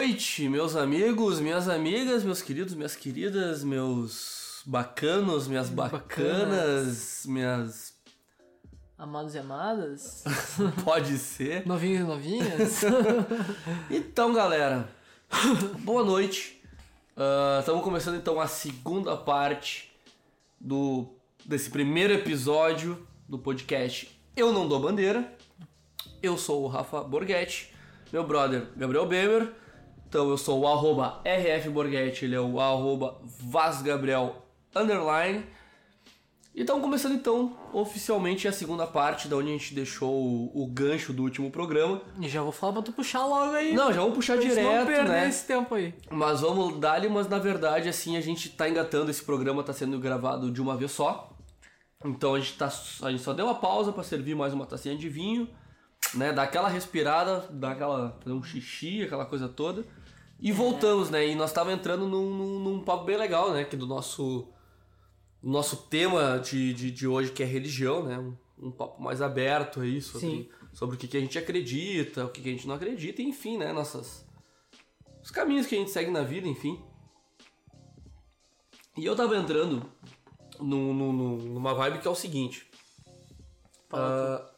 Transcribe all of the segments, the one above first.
noite, meus amigos, minhas amigas, meus queridos, minhas queridas, meus bacanos, minhas bacanas, Bacanas. minhas. Amados e amadas, Pode ser. novinhos e novinhas. Então, galera, boa noite. Estamos começando então a segunda parte do desse primeiro episódio do podcast Eu Não Dou Bandeira. Eu sou o Rafa Borghetti, meu brother Gabriel Bemer. Então eu sou o arroba RF Borghetti, ele é o arroba VazGabriel underline. E estamos começando então oficialmente a segunda parte, da onde a gente deixou o, o gancho do último programa. e já vou falar pra tu puxar logo aí. Não, já vamos puxar gente não direto, perder né? esse tempo aí. Mas vamos dar-lhe, mas na verdade, assim, a gente tá engatando esse programa, tá sendo gravado de uma vez só. Então a gente, tá, a gente só deu uma pausa pra servir mais uma tacinha de vinho, né? Dar aquela respirada, dar aquela. fazer um xixi, aquela coisa toda. E voltamos, né? E nós tava entrando num, num, num papo bem legal, né? Que do nosso. nosso tema de, de, de hoje, que é religião, né? Um, um papo mais aberto aí sobre, Sim. sobre o que, que a gente acredita, o que, que a gente não acredita, enfim, né? Nossas os caminhos que a gente segue na vida, enfim. E eu tava entrando num- num- num- numa vibe que é o seguinte. ah,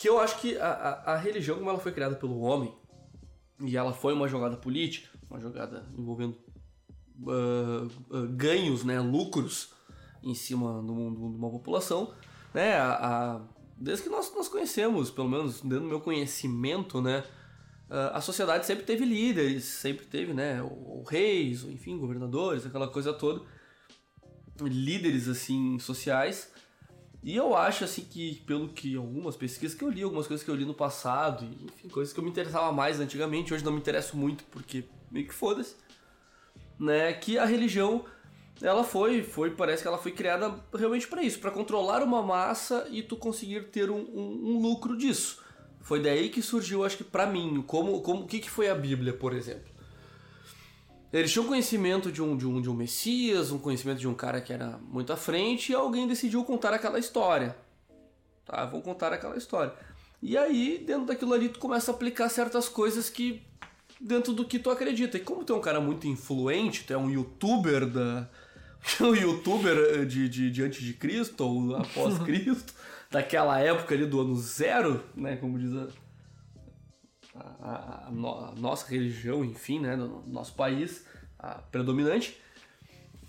que eu acho que a, a- a religião, como ela foi criada pelo homem, e ela foi uma jogada política, uma jogada envolvendo ah, ah, ganhos, né, lucros em cima de uma população, né, a, desde que nós nós conhecemos, pelo menos dentro do meu conhecimento, né, ah, a sociedade sempre teve líderes, sempre teve, né, ou reis, ou enfim, governadores, aquela coisa toda, líderes assim sociais. E eu acho assim que pelo que algumas pesquisas que eu li, algumas coisas que eu li no passado, e, enfim, coisas que eu me interessava mais antigamente, hoje não me interesso muito porque meio que foda-se, né, que a religião ela foi, foi, parece que ela foi criada realmente para isso, para controlar uma massa e tu conseguir ter um, um- um lucro disso. Foi daí que surgiu, acho que pra mim, como, como o que, que foi a Bíblia, por exemplo. Eles tinham conhecimento de um, de, um, de um Messias, um conhecimento de um cara que era muito à frente, e alguém decidiu contar aquela história. Tá, vão contar aquela história. E aí, dentro daquilo ali, tu começa a aplicar certas coisas que. dentro do que tu acredita. E como tu é um cara muito influente, tu é um youtuber da. um youtuber eh, de, de, de antes de Cristo ou após Cristo, daquela época ali do ano zero, né? Como diz a, a, no- a nossa religião, enfim, né, do nosso país, predominante,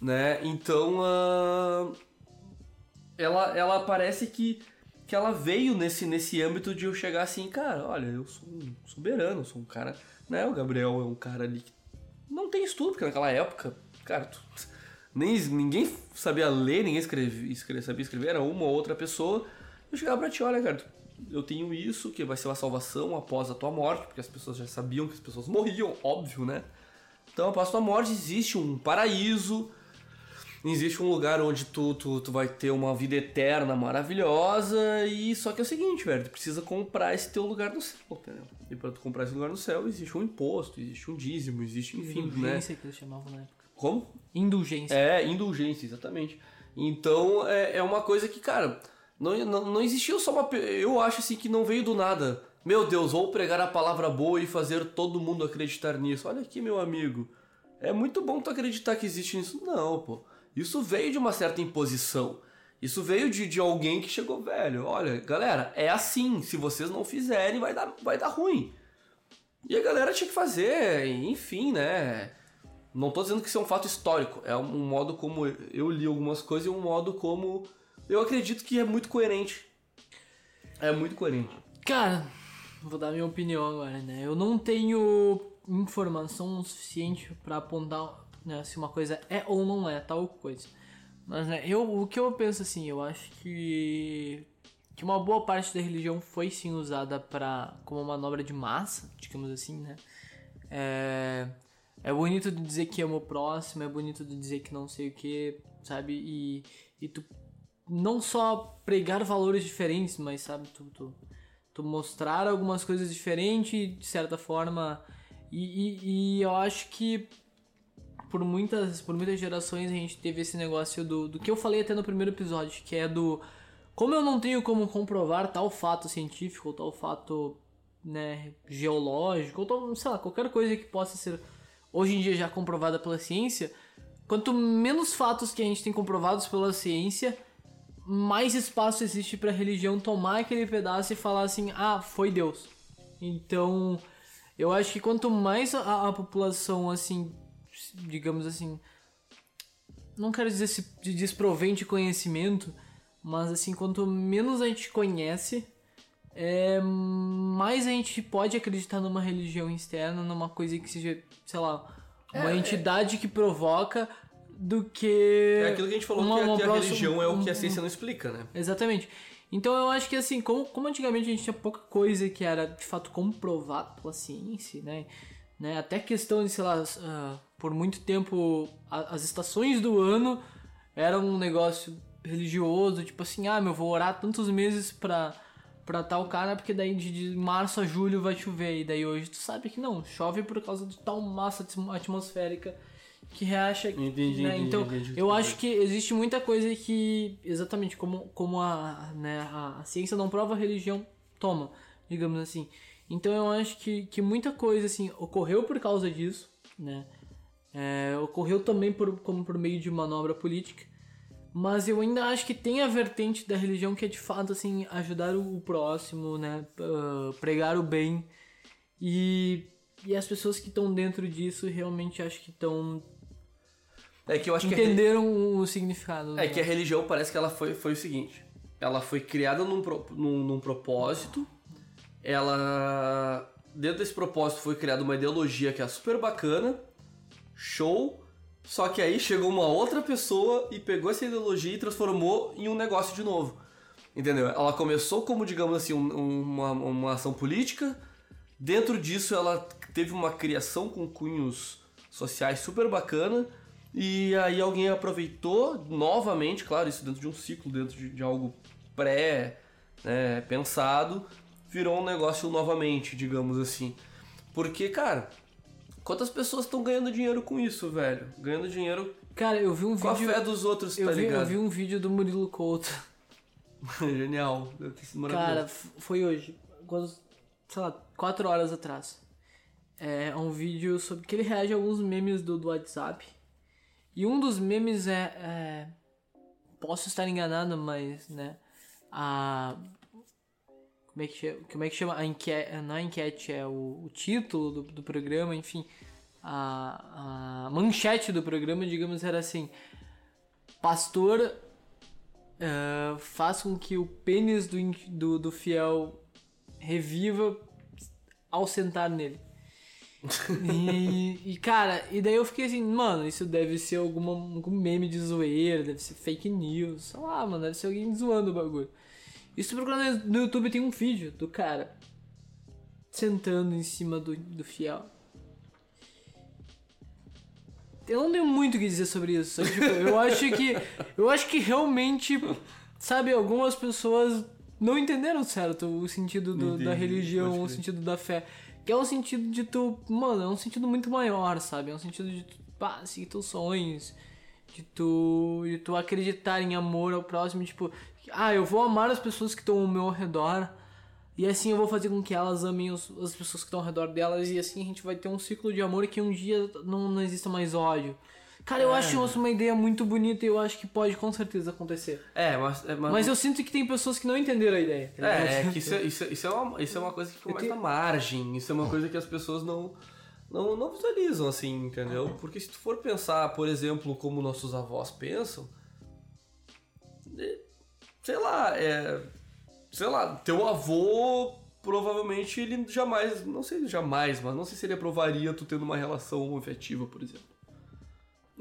né? Então, ah, ela, ela parece que, que ela veio nesse, nesse âmbito de eu chegar assim, cara, olha, eu sou um soberano, sou um cara, né? O Gabriel é um cara ali que não tem estudo, porque naquela época, cara, tu- nem, ninguém sabia ler, ninguém escreve, escre- sabia escrever, era uma ou outra pessoa. Eu chegava pra ti, olha, cara, tu- eu tenho isso, que vai ser uma salvação após a tua morte, porque as pessoas já sabiam que as pessoas morriam, óbvio, né? Então, após a tua morte, existe um paraíso, existe um lugar onde tu, tu, tu vai ter uma vida eterna maravilhosa, e só que é o seguinte, velho, tu precisa comprar esse teu lugar no céu, entendeu? E pra tu comprar esse lugar no céu, existe um imposto, existe um dízimo, existe, enfim, né? Indulgência que eles chamavam na época. Como? Indulgência. É, indulgência, exatamente. Então é, é uma coisa que, cara, não, não, não existiu só uma. Eu acho assim que não veio do nada. Meu Deus, vou pregar a palavra boa e fazer todo mundo acreditar nisso. Olha aqui, meu amigo. É muito bom tu acreditar que existe isso. Não, pô. Isso veio de uma certa imposição. Isso veio de, de alguém que chegou, velho. Olha, galera, é assim. Se vocês não fizerem, vai dar, vai dar ruim. E a galera tinha que fazer, enfim, né? Não tô dizendo que isso é um fato histórico, é um modo como eu li algumas coisas e um modo como eu acredito que é muito coerente. É muito coerente. Cara, vou dar minha opinião agora, né? Eu não tenho informação suficiente pra apontar né, se uma coisa é ou não é tal coisa. Mas né, eu, o que eu penso assim, eu acho que que uma boa parte da religião foi sim usada para como manobra de massa, digamos assim, né? É, é bonito de dizer que ama o próximo, é bonito de dizer que não sei o que, sabe? E, e tu não só pregar valores diferentes, mas sabe, tu, tu, tu mostrar algumas coisas diferentes, de certa forma. E, e, e eu acho que por muitas, por muitas gerações a gente teve esse negócio do, do que eu falei até no primeiro episódio, que é do como eu não tenho como comprovar tal fato científico ou tal fato né, geológico, ou sei lá, qualquer coisa que possa ser hoje em dia já comprovada pela ciência, quanto menos fatos que a gente tem comprovados pela ciência, mais espaço existe para a religião tomar aquele pedaço e falar assim: "Ah, foi Deus". Então, eu acho que quanto mais a, a população assim, digamos assim, não quero dizer se desprovém de conhecimento, mas assim, quanto menos a gente conhece, é, mais a gente pode acreditar numa religião externa, numa coisa que seja, sei lá, uma é, entidade é... que provoca do que. É aquilo que a gente falou uma, que, a, que a religião é o que a ciência não explica, né? Exatamente. Então eu acho que assim, como, como antigamente a gente tinha pouca coisa que era de fato comprovada pela ciência, né? né? Até questão de, sei lá, uh, por muito tempo a, as estações do ano eram um negócio religioso, tipo assim, ah, meu, vou orar tantos meses pra, pra tal cara, porque daí de, de março a julho vai chover. E daí hoje tu sabe que não, chove por causa de tal massa atmosférica que reacha. Entendi, né? entendi, Então, entendi, eu acho que existe muita coisa que, exatamente como, como a, né, a, a ciência não prova, a religião toma, digamos assim. Então eu acho que, que muita coisa assim ocorreu por causa disso, né? É, ocorreu também por, como por meio de manobra política. Mas eu ainda acho que tem a vertente da religião que é de fato assim ajudar o próximo, né, uh, pregar o bem e, e as pessoas que estão dentro disso realmente acho que estão é que eu acho entenderam que o significado. É que a religião parece que ela foi, foi o seguinte: ela foi criada num, num, num propósito, ela. Dentro desse propósito foi criada uma ideologia que é super bacana, show, só que aí chegou uma outra pessoa e pegou essa ideologia e transformou em um negócio de novo. Entendeu? Ela começou como, digamos assim, um, uma, uma ação política, dentro disso ela teve uma criação com cunhos sociais super bacana e aí alguém aproveitou novamente, claro, isso dentro de um ciclo, dentro de, de algo pré-pensado, né, virou um negócio novamente, digamos assim. Porque, cara, quantas pessoas estão ganhando dinheiro com isso, velho? Ganhando dinheiro Cara, eu vi um com vídeo. a fé dos outros, eu tá vi, ligado? Eu vi um vídeo do Murilo Couto. Genial. Deve ter sido maravilhoso. Cara, foi hoje. Quando, sei lá, quatro horas atrás. É um vídeo sobre que ele reage a alguns memes do, do WhatsApp. E um dos memes é, é, Posso estar enganado, mas, né? A. Como é que chama? Como é que chama? A enquete, não a enquete, é o, o título do, do programa, enfim. A, a manchete do programa, digamos, era assim: Pastor uh, faz com que o pênis do, do, do fiel reviva ao sentar nele e, e, cara, e daí eu fiquei assim, mano, isso deve ser alguma, algum meme de zoeira, deve ser fake news, sei lá, mano, deve ser alguém zoando o bagulho. E se procurar no YouTube tem um vídeo do cara sentando em cima do, do fiel. Eu não tenho muito o que dizer sobre isso, só tipo, eu acho que. Eu acho que realmente, sabe, algumas pessoas não entenderam certo o sentido do, da religião, o sentido da fé. Que é um sentido de tu. Mano, é um sentido muito maior, sabe? É um sentido de tu pá, seguir teus sonhos. De tu, de tu acreditar em amor ao próximo. Tipo, ah, eu vou amar as pessoas que estão ao meu redor. E assim eu vou fazer com que elas amem os, as pessoas que estão ao redor delas. E assim a gente vai ter um ciclo de amor que um dia não, não exista mais ódio. Cara, eu é. acho isso uma ideia muito bonita e eu acho que pode com certeza acontecer. É, mas, é, mas... mas eu sinto que tem pessoas que não entenderam a ideia. Tá é, é que isso, é, isso, isso, é uma, isso é uma coisa que fica mais tenho... na margem. Isso é uma coisa que as pessoas não, não, não visualizam, assim, entendeu? Porque se tu for pensar, por exemplo, como nossos avós pensam, é, sei lá, é. Sei lá, teu avô provavelmente ele jamais, não sei jamais, mas não sei se ele aprovaria tu tendo uma relação afetiva, por exemplo.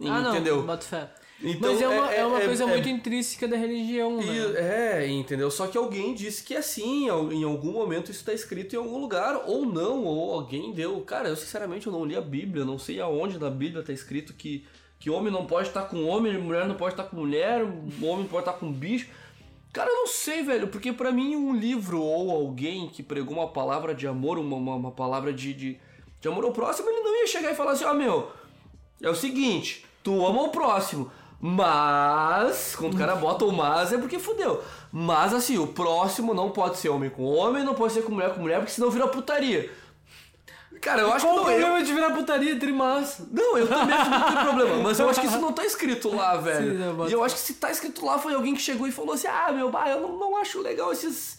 Ah, não, entendeu? Boto fé. Então, Mas é uma, é, é uma é, coisa é, muito intrínseca da religião, né? É, entendeu? Só que alguém disse que é assim, em algum momento isso está escrito em algum lugar, ou não, ou alguém deu. Cara, eu sinceramente eu não li a Bíblia, não sei aonde na Bíblia está escrito que, que homem não pode estar com homem, mulher não pode estar com mulher, homem pode estar com bicho. Cara, eu não sei, velho, porque para mim um livro ou alguém que pregou uma palavra de amor, uma, uma, uma palavra de, de, de amor ao próximo, ele não ia chegar e falar assim, ó, oh, meu, é o seguinte, Tu ama o próximo. Mas, quando o cara bota o mas é porque fudeu. Mas assim, o próximo não pode ser homem com homem, não pode ser com mulher com mulher, porque senão vira putaria. Cara, eu acho Qual que o não. problema Eu, de virar putaria entre mas? não, eu também acho que não tem problema. Mas eu acho que isso não tá escrito lá, velho. Sim, bota e eu acho que se tá escrito lá foi alguém que chegou e falou assim: ah, meu, bah, eu não, não acho legal esses,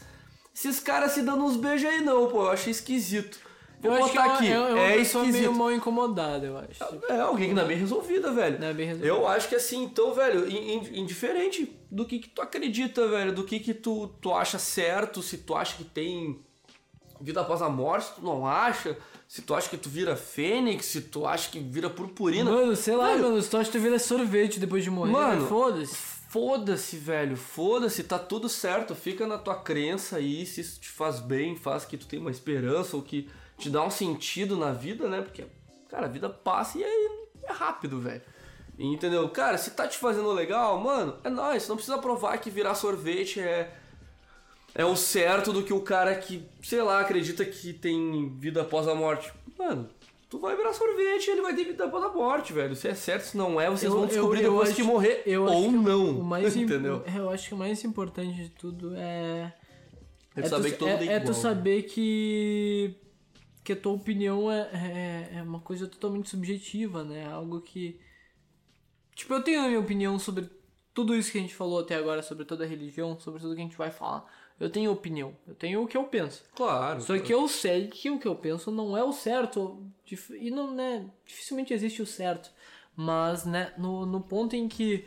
esses caras se dando uns beijos aí, não, pô. Eu achei esquisito. Vou eu acho que botar é uma, aqui. é uma é pessoa meio esquisito. mal incomodada, eu acho. É, alguém que não é bem resolvida, velho. Não é bem resolvida. Eu acho que assim, então, velho, in- in- indiferente do que, que tu acredita, velho, do que, que tu, tu acha certo, se tu acha que tem vida após a morte, se tu não acha, se tu acha que tu vira fênix, se tu acha que vira purpurina. Mano, sei lá, Velho, mano, se tu acha que tu vira sorvete depois de morrer, Mano, foda-se. Foda-se, velho, foda-se, tá tudo certo, fica na tua crença aí, se isso te faz bem, faz que tu tenha uma esperança ou que te dá um sentido na vida, né? Porque, cara, a vida passa e é, é rápido, velho. Entendeu? Cara, se tá te fazendo legal, mano, é nóis, não precisa provar que virar sorvete é é o certo do que o cara que, sei lá, acredita que tem vida após a morte. Mano, tu vai virar sorvete e ele vai ter vida após a morte, velho. Se é certo, se não é, vocês Eu- vão descobrir eu- eu depois acho- que morrer ou que não. O mais entendeu? Eu acho que o mais importante de tudo é. É tu saber tu, que todo é, é é igual. tu saber que. Que a tua opinião é, é, é uma coisa totalmente subjetiva, né? Algo que. Tipo, eu tenho a minha opinião sobre tudo isso que a gente falou até agora, sobre toda a religião, sobre tudo que a gente vai falar. Eu tenho opinião, eu tenho o que eu penso. Claro. Só que eu sei que o que eu penso não é o certo. E não, né? Dificilmente existe o certo. Mas, né, no, no ponto em que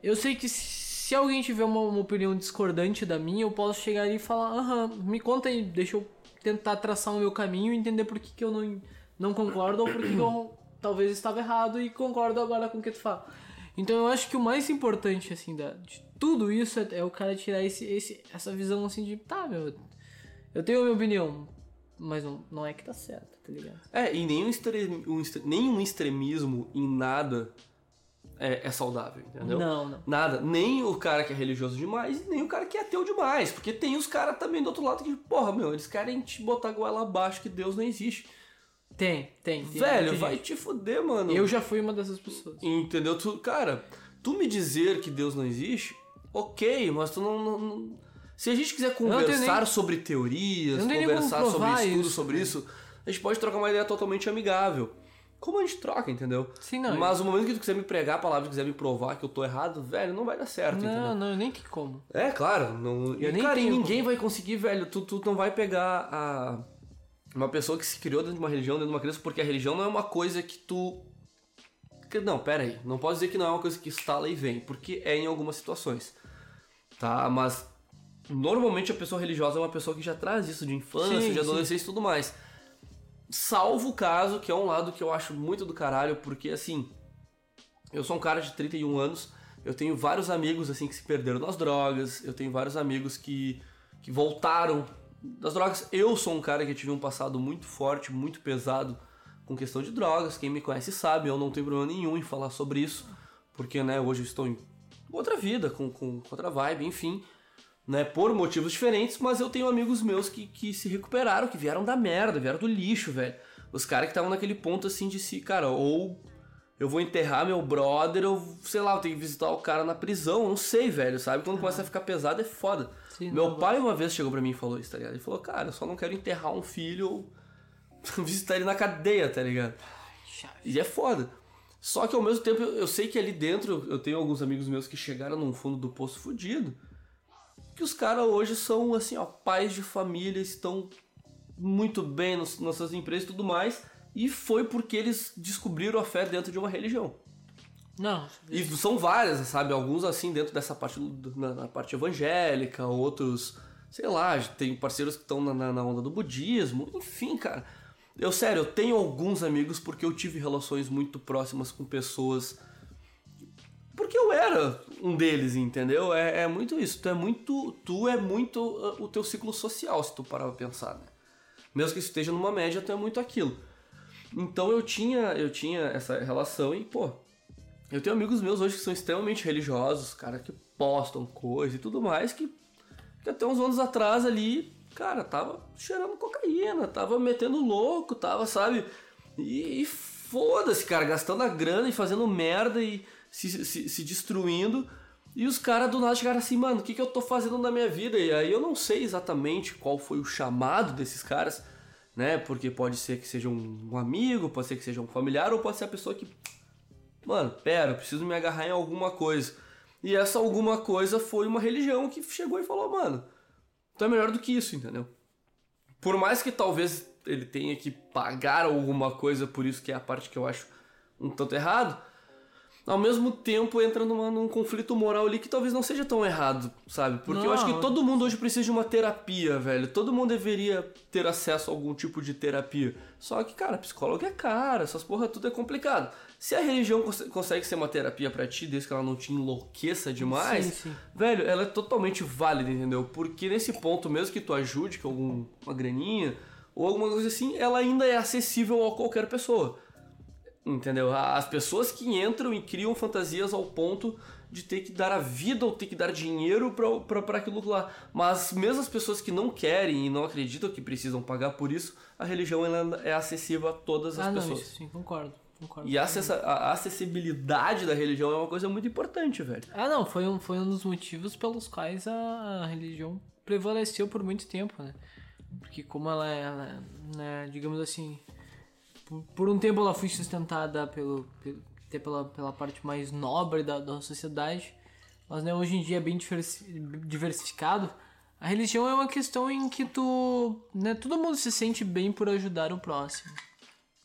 eu sei que se alguém tiver uma, uma opinião discordante da minha, eu posso chegar ali e falar, aham, me conta aí, deixa eu tentar traçar o meu caminho e entender por que, que eu não, não concordo ou por que, que eu talvez estava errado e concordo agora com o que tu fala. Então eu acho que o mais importante, assim, da, de tudo isso é, é o cara tirar esse, esse, essa visão assim de, tá, meu, eu tenho a minha opinião, mas não, não é que tá certo, tá ligado? É, e nenhum, um nenhum extremismo em nada é, é saudável, entendeu? Não, não. Nada. Nem o cara que é religioso demais, nem o cara que é ateu demais. Porque tem os caras também do outro lado que, porra, meu, eles querem te botar goela abaixo que Deus não existe. Tem, tem. tem Velho, vai te fuder, mano. Eu já fui uma dessas pessoas. Entendeu? Tu, cara, tu me dizer que Deus não existe, ok, mas tu não. não- não- Se a gente quiser conversar nem- sobre teorias, conversar sobre provar estudo isso, sobre isso, a gente pode trocar uma ideia totalmente amigável. Como a gente troca, entendeu? Sim, não. Mas o momento que tu quiser me pregar a palavra, quiser me provar que eu tô errado, velho, não vai dar certo, entendeu? Não, não, nem tem como. É, claro. Não, e, Eu nem cara, e ninguém vai conseguir, velho. Tu, tu não vai pegar a. Uma pessoa que se criou dentro de uma religião, dentro de uma criança, porque a religião não é uma coisa que tu. que- Não, pera aí. Não pode dizer que não é uma coisa que instala e vem, porque é em algumas situações. Tá? Mas. Normalmente a pessoa religiosa é uma pessoa que já traz isso de infância, Sim, de adolescência e tudo mais. Salvo o caso, que é um lado que eu acho muito do caralho, porque assim. Eu sou um cara de 31 anos, eu tenho vários amigos assim que se perderam nas drogas, eu tenho vários amigos que, que voltaram das drogas. Eu sou um cara que tive um passado muito forte, muito pesado com questão de drogas. Quem me conhece sabe, eu não tenho problema nenhum em falar sobre isso, porque né, hoje eu estou em outra vida, com, com, outra vibe, enfim. Né, por motivos diferentes, mas eu tenho amigos meus que, que se recuperaram, que vieram da merda, vieram do lixo, velho. Os caras que estavam naquele ponto assim de si, cara, ou eu vou enterrar meu brother, ou sei lá, eu tenho que visitar o cara na prisão, não sei, velho, sabe? Quando começa a ficar pesado é foda. Sim, meu pai uma vez chegou pra mim e falou isso, tá ligado? Ele falou, cara, eu só não quero enterrar um filho ou visitar ele na cadeia, tá ligado? Chave. E é foda. Só que ao mesmo tempo eu, eu sei que ali dentro eu tenho alguns amigos meus que chegaram num fundo do poço fudido. Que os caras hoje são assim, ó, pais de família, estão muito bem nos, nas suas empresas e tudo mais. E foi porque eles descobriram a fé dentro de uma religião. Não, E são várias, sabe? Alguns assim dentro dessa parte, na, na parte evangélica, outros, sei lá, tem parceiros que estão na, na- na onda do budismo, enfim, cara. Eu, sério, eu tenho alguns amigos porque eu tive relações muito próximas com pessoas. Porque eu era um deles, entendeu? É, é muito isso. Tu é muito. Tu é muito uh, o teu ciclo social, se tu parar pra pensar, né? Mesmo que esteja numa média, tu é muito aquilo. Então eu tinha, eu tinha essa relação e, pô, eu tenho amigos meus hoje que são extremamente religiosos, cara, que postam coisa e tudo mais, que, que até uns anos atrás ali, cara, tava cheirando cocaína, tava metendo louco, tava, sabe? E, e foda-se, cara, gastando a grana e fazendo merda e, se, se, se destruindo. E os caras do nada chegaram assim, mano, o que, que eu tô fazendo na minha vida? E aí eu não sei exatamente qual foi o chamado desses caras, né? Porque pode ser que seja um, amigo, pode ser que seja um familiar, ou pode ser a pessoa que. Mano, pera, eu preciso me agarrar em alguma coisa. E essa alguma coisa foi uma religião que chegou e falou, mano, tu é melhor do que isso, entendeu? Por mais que talvez ele tenha que pagar alguma coisa por isso, que é a parte que eu acho um tanto errado, ao mesmo tempo entra numa, num conflito moral ali que talvez não seja tão errado, sabe? Porque não. eu acho que todo mundo hoje precisa de uma terapia, velho. Todo mundo deveria ter acesso a algum tipo de terapia. Só que, cara, psicólogo é caro, essas porra tudo é complicado. Se a religião cons consegue ser uma terapia para ti, desde que ela não te enlouqueça demais, sim, sim. velho, ela é totalmente válida, entendeu? Porque nesse ponto, mesmo que tu ajude com alguma graninha ou alguma coisa assim, ela ainda é acessível a qualquer pessoa. Entendeu? As pessoas que entram e criam fantasias ao ponto de ter que dar a vida ou ter que dar dinheiro para aquilo lá. Mas mesmo as pessoas que não querem e não acreditam que precisam pagar por isso, a religião ela é acessível a todas as ah, pessoas. Não, isso, sim, concordo. concordo e a, a acessibilidade da religião é uma coisa muito importante, velho. Ah, não, foi um, foi um dos motivos pelos quais a, religião prevaleceu por muito tempo, né? Porque como ela é, ela é né, digamos assim, por, por um tempo ela foi sustentada pelo, pelo, até pela, pela parte mais nobre da, da sociedade, mas né, hoje em dia é bem diversificado. A religião é uma questão em que tu, né, todo mundo se sente bem por ajudar o próximo,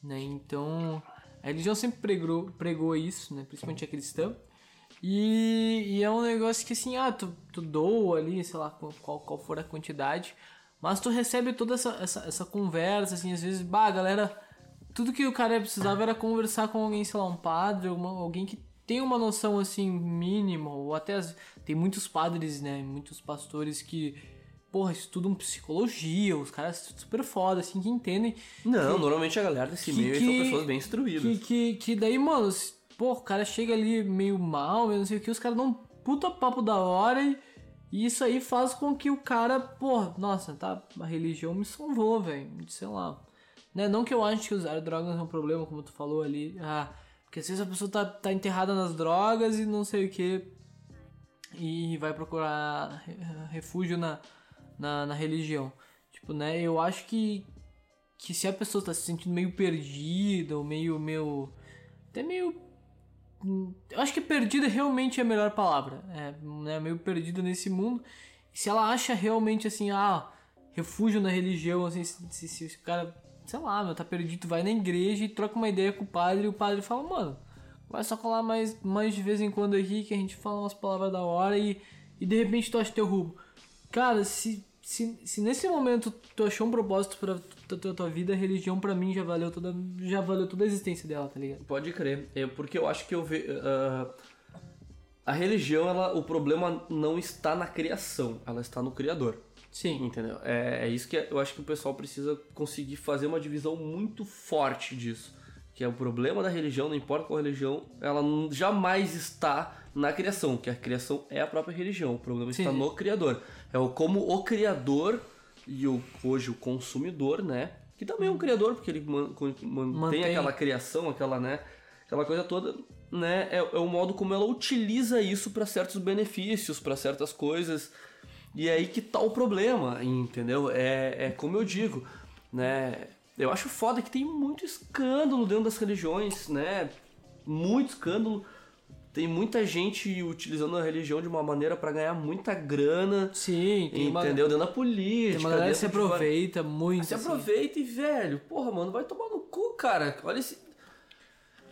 né? Então, a religião sempre pregou, pregou isso, né, principalmente a cristã. E, e, é um negócio que assim, ah, tu, tu doa ali, sei lá, qual, qual for a quantidade, mas tu recebe toda essa, essa, essa conversa, assim, às vezes, bah, galera tudo que o cara precisava era conversar com alguém, sei lá, um padre, uma, alguém que tem uma noção assim mínima, ou até as, tem muitos padres, né, muitos pastores que porra, estudam psicologia, os caras super foda, assim, que entendem. Não, que, normalmente a galera desse que, meio que, são pessoas bem instruídas. Que, que, que daí, mano, pô, o cara chega ali meio mal, não sei o que, os caras dão um puta papo da hora e, e isso aí faz com que o cara, porra, nossa, tá, a religião me salvou, velho, sei lá. Né? Não que eu ache que usar drogas é um problema, como tu falou ali. Ah, porque às vezes a pessoa tá, tá enterrada nas drogas e não sei o que. E vai procurar refúgio na, na, na, religião. Tipo, né? Eu acho que, que se a pessoa tá se sentindo meio perdida, ou meio, meio. Até meio. Eu acho que perdida realmente é a melhor palavra. É, né? Meio perdida nesse mundo. Se ela acha realmente assim, ah, refúgio na religião, assim, se, se, se o cara sei lá, meu, tá perdido, vai na igreja e troca uma ideia com o padre e o padre fala, mano, vai só colar mais, mais de vez em quando aqui que a gente fala umas palavras da hora e, e de repente tu acha teu rumo. Cara, se, se, se nesse momento tu achou um propósito pra tua, tua vida, a religião pra mim já valeu toda, já valeu toda a existência dela, tá ligado? Pode crer, é porque eu acho que eu vejo... Uh, a religião, ela, o problema não está na criação, ela está no Criador. Sim. Entendeu? É, é isso que eu acho que o pessoal precisa conseguir fazer uma divisão muito forte disso. Que é o problema da religião, não importa qual religião, ela jamais está na criação, que a criação é a própria religião. O problema Sim. está no criador. É o como o criador e o, hoje o consumidor, né? Que também é um criador, porque ele man, mantém, mantém, aquela criação, aquela, né? Aquela coisa toda, né? É, é o modo como ela utiliza isso para certos benefícios, para certas coisas. E é aí que tá o problema, entendeu? É, é como eu digo, né? Eu acho foda que tem muito escândalo dentro das religiões, né? Muito escândalo. Tem muita gente utilizando a religião de uma maneira para ganhar muita grana. Sim, tem uma... Entendeu? Dentro da política. Tem uma galera se aproveita muito. Se assim. aproveita e, velho, porra, mano, vai tomar no cu, cara. Olha esse,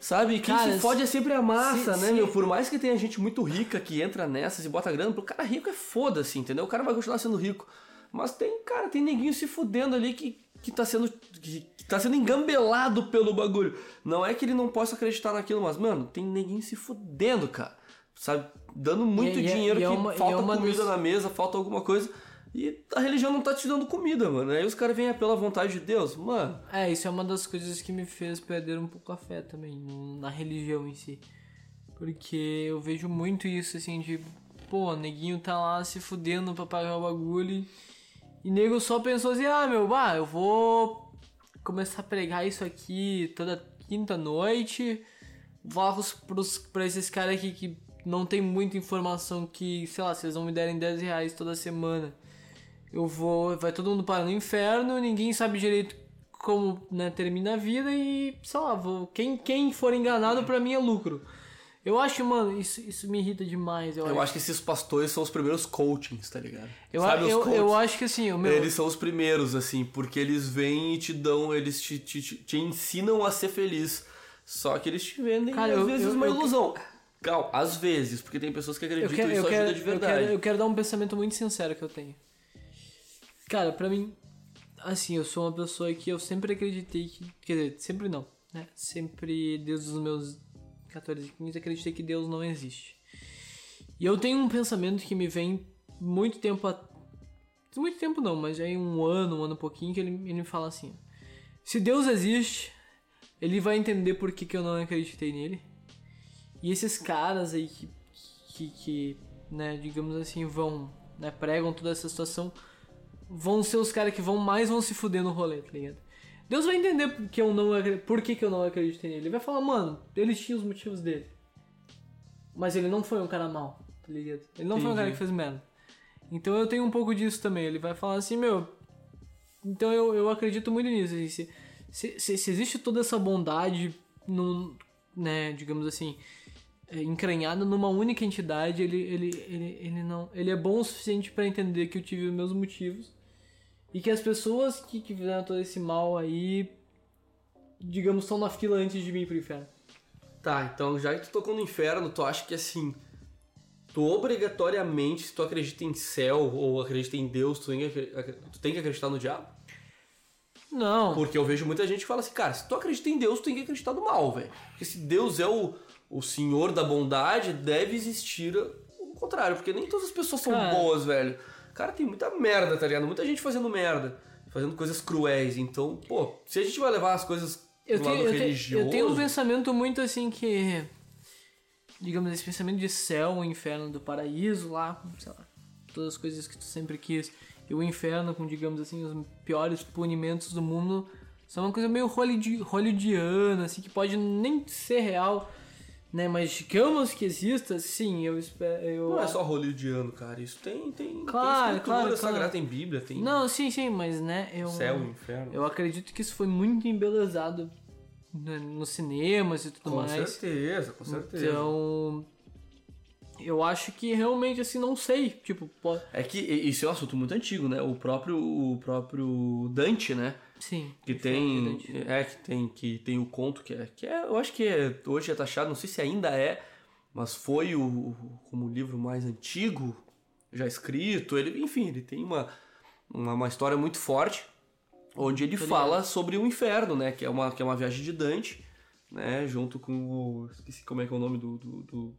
Sabe? Quem cara, se fode é sempre a massa, né, meu? Por mais que tenha gente muito rica que entra nessas e bota grana, pro cara rico é foda-se, entendeu? O cara vai continuar sendo rico. Mas tem, cara, tem neguinho se fudendo ali que, que tá sendo. Que, que tá sendo engambelado pelo bagulho. Não é que ele não possa acreditar naquilo, mas, mano, tem neguinho se fudendo, cara. Sabe? Dando muito e, é, dinheiro e, é que uma, falta é comida das... na mesa, falta alguma coisa. E a religião não tá te dando comida, mano. Aí os caras vêm pela vontade de Deus, mano. É, isso é uma das coisas que me fez perder um pouco a fé também, na religião em si. Porque eu vejo muito isso, assim, de, pô, neguinho tá lá se fudendo pra pagar o bagulho. E nego só pensou assim, ah, meu, bah, eu vou começar a pregar isso aqui toda quinta noite. vou pros, pra esses caras aqui que não tem muita informação que, sei lá, se eles me derem 10 reais toda semana, eu vou. Vai todo mundo para no inferno, ninguém sabe direito como né, termina a vida e, sei lá, vou, quem, quem for enganado pra mim é lucro. Eu acho, mano, isso, isso me irrita demais. Eu, eu acho. acho que esses pastores são os primeiros coachings, tá ligado? Eu, Sabe, eu, eu acho que assim, o meu... Eles são os primeiros, assim, porque eles vêm e te dão, eles te, te, te, ensinam a ser feliz. Só que eles te vendem, Cara, às eu, vezes, uma ilusão. Calma, às vezes, porque tem pessoas que acreditam quero, isso ajuda de verdade. Eu quero, eu quero dar um pensamento muito sincero que eu tenho. Cara, pra mim, assim, eu sou uma pessoa que eu sempre acreditei que. Quer dizer, sempre não, né? Sempre, desde os meus 14, 15, acreditei que Deus não existe. E eu tenho um pensamento que me vem muito tempo a... Muito tempo não, mas aí um ano, um ano e pouquinho, que ele, ele me fala assim: Se Deus existe, ele vai entender por que, que eu não acreditei nele. E esses caras aí que, que, que né, digamos assim, vão, né, pregam toda essa situação, vão ser os caras que vão mais vão se fuder no rolê, tá ligado? Deus vai entender que eu não, por que, que eu não acreditei nele. Ele vai falar, mano, ele tinha os motivos dele. Mas ele não foi um cara mal, tá ligado? Ele não Entendi. foi um cara que fez merda. Então eu tenho um pouco disso também. Ele vai falar assim, meu. Então eu, eu acredito muito nisso. Assim, se, se, se, se, existe toda essa bondade, no, né, digamos assim, é, encranhada numa única entidade, ele, ele, ele, ele, não, ele é bom o suficiente para entender que eu tive os meus motivos e que as pessoas que, que fizeram todo esse mal aí, digamos, estão na fila antes de mim pro inferno. Tá, então já que tu tocou no inferno, tu acha que assim, tu obrigatoriamente, se tu acredita em céu ou acredita em Deus, tu tem que, tu tem que acreditar no diabo? Não. Porque eu vejo muita gente que fala assim, cara, se tu acredita em Deus, tu tem que acreditar no mal, velho. Porque se Deus é o, o senhor da bondade, deve existir o contrário, porque nem todas as pessoas são cara, boas, velho. Cara, tem muita merda, tá ligado? Muita gente fazendo merda, fazendo coisas cruéis. Então, pô, se a gente vai levar as coisas eu do tenho, lado eu religioso... Eu tenho um pensamento muito assim que... Digamos, esse pensamento de céu, o inferno do paraíso lá, sei lá, todas as coisas que tu sempre quis. E o inferno com, digamos assim, os piores punimentos do mundo são uma coisa meio hollywoodiana, assim, que pode nem ser real né? Mas digamos que exista, sim, eu espero. Eu... Não é só hollywoodiano, cara. Isso tem. tem claro, tem claro, sagrada, claro. tem Bíblia, tem. Não, sim, sim, mas né. Eu, Céu, inferno. Eu acredito que isso foi muito embelezado né, nos cinemas e tudo com mais. Com certeza, com certeza. Então. Eu acho que realmente assim não sei, tipo, pode... É que isso é um assunto muito antigo, né? O próprio o próprio Dante, né? Sim. Que tem. É, que tem, que tem o conto que é. Que é eu acho que é, hoje é taxado, não sei se ainda é, mas foi o, como o livro mais antigo já escrito. Ele, enfim, ele tem uma, uma, uma história muito forte, onde ele fala sobre o inferno, né? Que é uma, que é uma viagem de Dante, né? Junto com o. Esqueci como é que é o nome do, do, do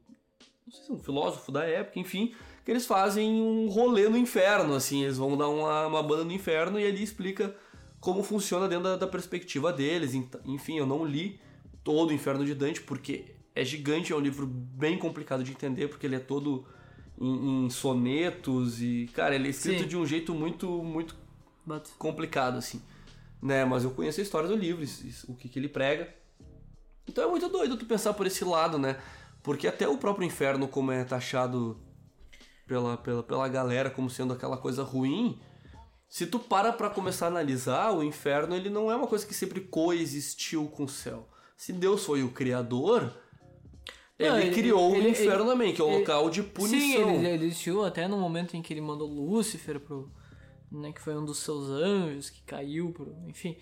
não sei se é um filósofo da época, enfim, que eles fazem um rolê no inferno, assim, eles vão dar uma, uma banda no inferno e ali explica como funciona dentro da, da, perspectiva deles. Enfim, eu não li todo o Inferno de Dante porque é gigante, é um livro bem complicado de entender porque ele é todo em, em sonetos e, cara, ele é escrito Sim. de um jeito muito, muito But... complicado, assim. Né? Mas eu conheço a história do livro, o que, que ele prega. Então é muito doido tu pensar por esse lado, né? Porque até o próprio inferno, como é taxado pela, pela, pela galera como sendo aquela coisa ruim, se tu para pra começar a analisar, o inferno ele não é uma coisa que sempre coexistiu com o céu. Se Deus foi o criador, não, ele, ele, criou ele, o inferno ele, também, que é um local de punição. Sim, ele, ele existiu até no momento em que ele mandou Lúcifer pro. Né, que foi um dos seus anjos que caiu pro. Enfim.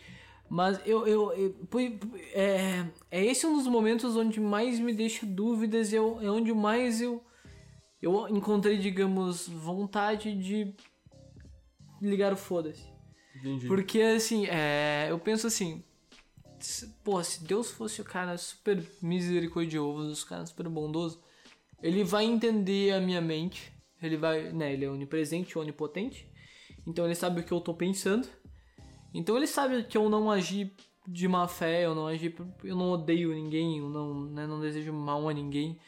Mas eu. eu, eu é, é esse um dos momentos onde mais me deixa dúvidas e eu, é onde mais eu. Eu encontrei, digamos, vontade de ligar o foda-se. Entendi. Porque, assim, é, eu penso assim, pô, se Deus fosse o cara super misericordioso, os caras super bondoso, ele vai entender a minha mente, ele vai, né, ele é onipresente, onipotente, então ele sabe o que eu tô pensando, então ele sabe que eu não agi de má fé, eu não agi, eu não odeio ninguém, eu não, né, não desejo mal a ninguém,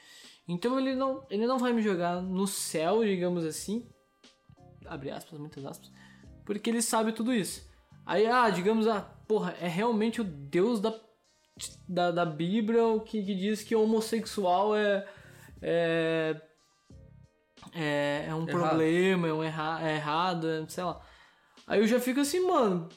então ele não, ele não vai me jogar no céu, digamos assim, abre aspas, muitas aspas, porque ele sabe tudo isso. Aí, ah, digamos, ah, porra, é realmente o Deus da da, da Bíblia que, que diz que homossexual é. é é, é um Errado. problema, é, um erra, é errado, é, sei lá. Aí eu já fico assim, mano.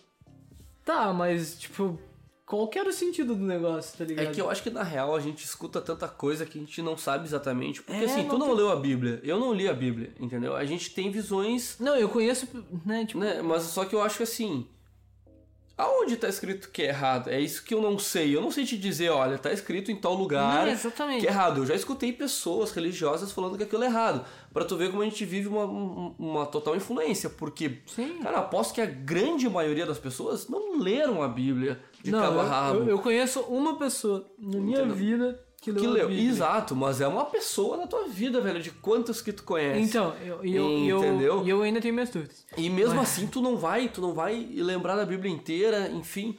Tá, mas tipo, qual que era o sentido do negócio, tá ligado? É que eu acho que na real a gente escuta tanta coisa que a gente não sabe exatamente. Porque É, assim, tu não não tem- leu a Bíblia, eu não li a Bíblia, entendeu? A gente tem visões, Não, eu conheço, né, tipo. né? Mas só que eu acho que assim. Aonde tá escrito que é errado? É isso que eu não sei. Eu não sei te dizer, olha, tá escrito em tal lugar Não, exatamente. que é errado. Eu já escutei pessoas religiosas falando que aquilo é errado. Pra tu ver como a gente vive uma, um- uma total influência. Porque, Sim. cara, aposto que a grande maioria das pessoas não leram a Bíblia de não, cabo a eu- rabo. eu, eu conheço uma pessoa na minha Entendeu? vida que leu Que leu. Exato, mas é uma pessoa na tua vida, velho, de quantos que tu conhece. Então, eu, eu, eu, Entendeu? e eu ainda tenho minhas dúvidas. E mesmo Mas- assim tu não vai, tu não vai lembrar da Bíblia inteira, enfim.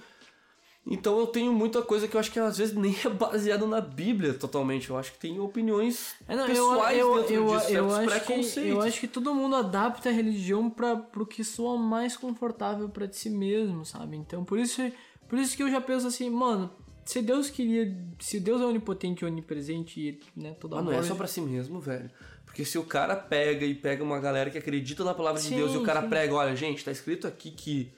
Então eu tenho muita coisa que eu acho que às vezes nem é baseada na Bíblia totalmente. Eu acho que tem opiniões É, não, eu, pessoais eu, dentro eu, disso, eu, certos acho que, preconceitos. eu acho que todo mundo adapta a religião para pro que soa mais confortável pra si mesmo, sabe? Então, por isso, por isso que eu já penso assim, mano, se Deus queria, se Deus é onipotente, onipresente e, né, toda Mas não é só pra si mesmo, velho. Porque se o cara pega e pega uma galera que acredita na palavra de Sim, Deus e o cara sim. prega, olha, gente, tá escrito aqui que.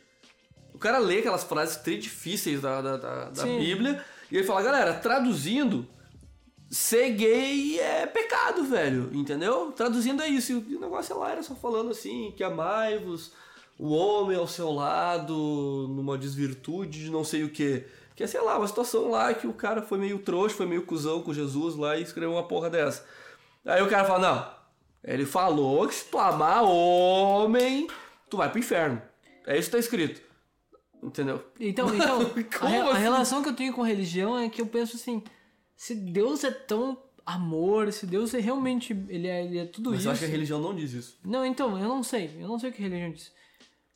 O cara lê aquelas frases tri difíceis da, da, da, da. Bíblia e ele fala, galera, traduzindo, ser gay é pecado, velho. Entendeu? Traduzindo é isso. E o negócio lá era só falando assim, que amai-vos o homem ao seu lado, numa desvirtude de não sei o que. Que é, sei lá, uma situação lá que o cara foi meio trouxa, foi meio cuzão com Jesus lá e escreveu uma porra dessa. Aí o cara fala, não, ele falou que se tu amar homem, tu vai pro inferno. É isso que tá escrito. Entendeu? Então, então a, re- a assim? relação que eu tenho com religião é que eu penso assim, se Deus é tão amor, se Deus é realmente, ele é, ele é tudo Mas isso. eu acho que a religião não diz isso. Não, então, eu não sei. Eu não sei o que a religião diz.